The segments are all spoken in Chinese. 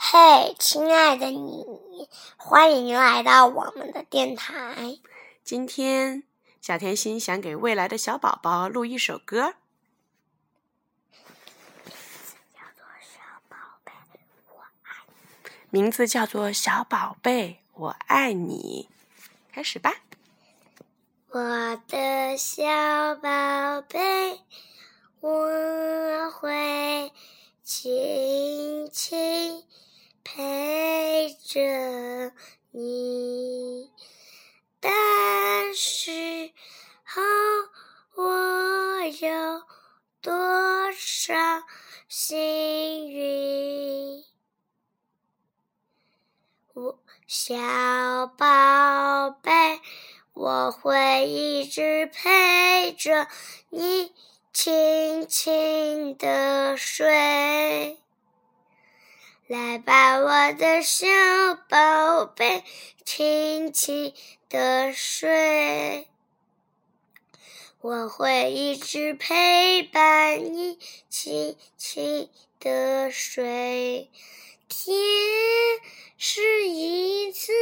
嘿，亲爱的你，欢迎来到我们的电台。今天，小甜心想给未来的小宝宝录一首歌，名字叫做《小宝贝，我爱你》。开始吧。我的小宝贝，我会轻轻陪着你，但是哦，我有多少幸运？我小宝贝。我会一直陪着你，轻轻的睡。来吧，我的小宝贝，轻轻的睡。我会一直陪伴你，轻轻的睡。天是一次。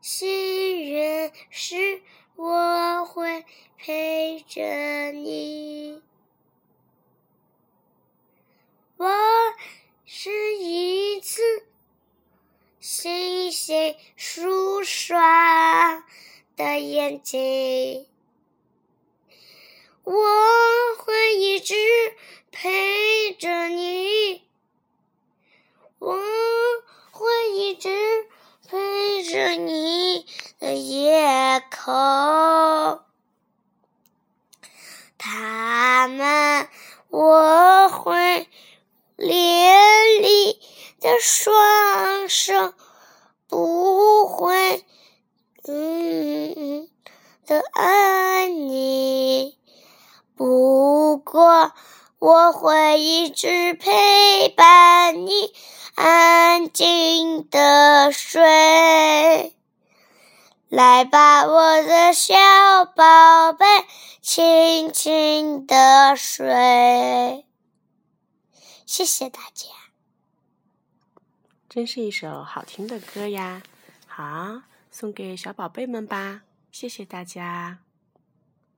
心愿是我会陪着你，我是一次舒爽的眼睛，我会一直陪着你，我会一直。陪着你的夜空，他们我会连理的双手，不会嗯的爱你。不过我会一直陪伴你。安静的睡，来吧，我的小宝贝，轻轻的睡。谢谢大家，真是一首好听的歌呀！好，送给小宝贝们吧，谢谢大家。